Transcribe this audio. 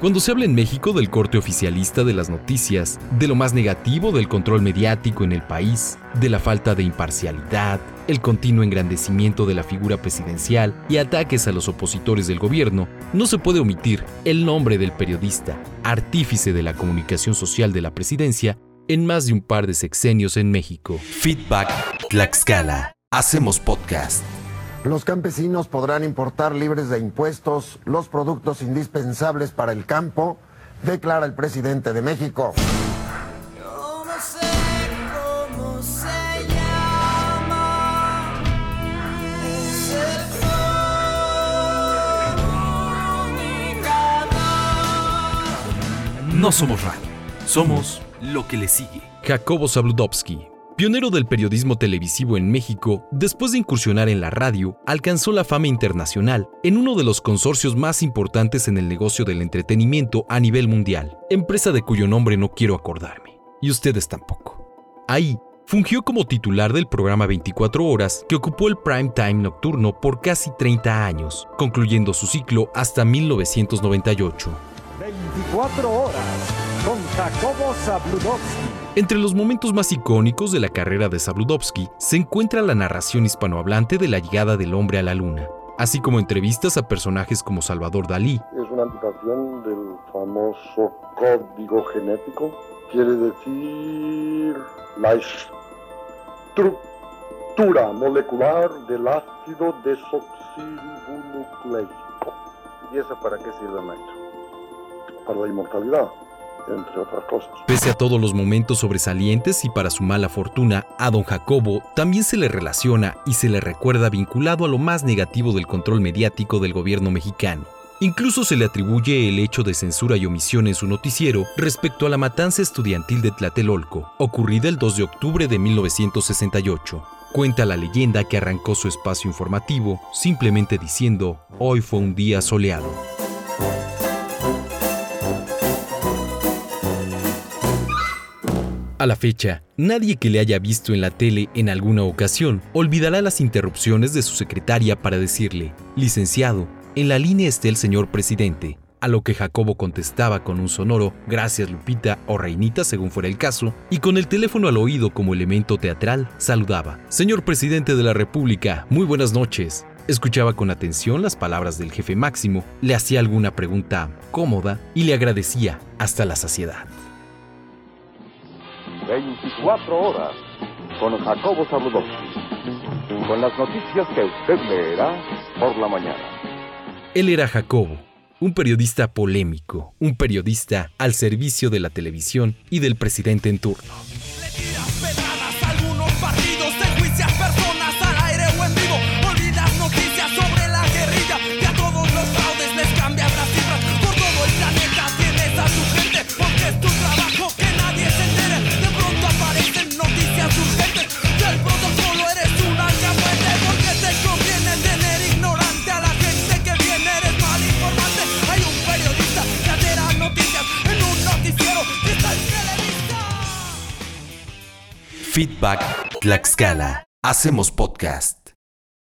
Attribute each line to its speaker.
Speaker 1: Cuando se habla en México del corte oficialista de las noticias, de lo más negativo del control mediático en el país, de la falta de imparcialidad, el continuo engrandecimiento de la figura presidencial y ataques a los opositores del gobierno, no se puede omitir el nombre del periodista, artífice de la comunicación social de la presidencia en más de un par de sexenios en México.
Speaker 2: Feedback Tlaxcala. Hacemos podcast.
Speaker 3: Los campesinos podrán importar libres de impuestos los productos indispensables para el campo, declara el presidente de México.
Speaker 2: No somos radio, somos lo que le sigue.
Speaker 1: Jacobo Zabludovsky, Pionero del periodismo televisivo en México, después de incursionar en la radio, alcanzó la fama internacional en uno de los consorcios más importantes en el negocio del entretenimiento a nivel mundial, empresa de cuyo nombre no quiero acordarme, y ustedes tampoco. Ahí, fungió como titular del programa 24 horas que ocupó el prime time nocturno por casi 30 años, concluyendo su ciclo hasta 1998.
Speaker 4: 24 horas con Jacobo Zabludovsky.
Speaker 1: Entre los momentos más icónicos de la carrera de Zabludovsky se encuentra la narración hispanohablante de la llegada del hombre a la luna, así como entrevistas a personajes como Salvador Dalí.
Speaker 5: Es una anticipación del famoso código genético. Quiere decir la estructura molecular del ácido desoxirribonucleico. ¿Y eso para qué sirve, maestro? Para la inmortalidad
Speaker 1: Pese a todos los momentos sobresalientes y para su mala fortuna, a don Jacobo también se le relaciona y se le recuerda vinculado a lo más negativo del control mediático del gobierno mexicano. Incluso se le atribuye el hecho de censura y omisión en su noticiero respecto a la matanza estudiantil de Tlatelolco, ocurrida el 2 de octubre de 1968. Cuenta la leyenda que arrancó su espacio informativo simplemente diciendo, hoy fue un día soleado. A la fecha, nadie que le haya visto en la tele en alguna ocasión olvidará las interrupciones de su secretaria para decirle, licenciado, en la línea está el señor presidente, a lo que Jacobo contestaba con un sonoro, gracias Lupita o Reinita según fuera el caso, y con el teléfono al oído como elemento teatral, saludaba, Señor presidente de la República, muy buenas noches. Escuchaba con atención las palabras del jefe máximo, le hacía alguna pregunta cómoda y le agradecía hasta la saciedad.
Speaker 6: 24 horas con Jacobo Zabludowski. Con las noticias que usted leerá por la mañana.
Speaker 1: Él era Jacobo, un periodista polémico, un periodista al servicio de la televisión y del presidente en turno.
Speaker 2: Feedback Tlaxcala. Hacemos podcast.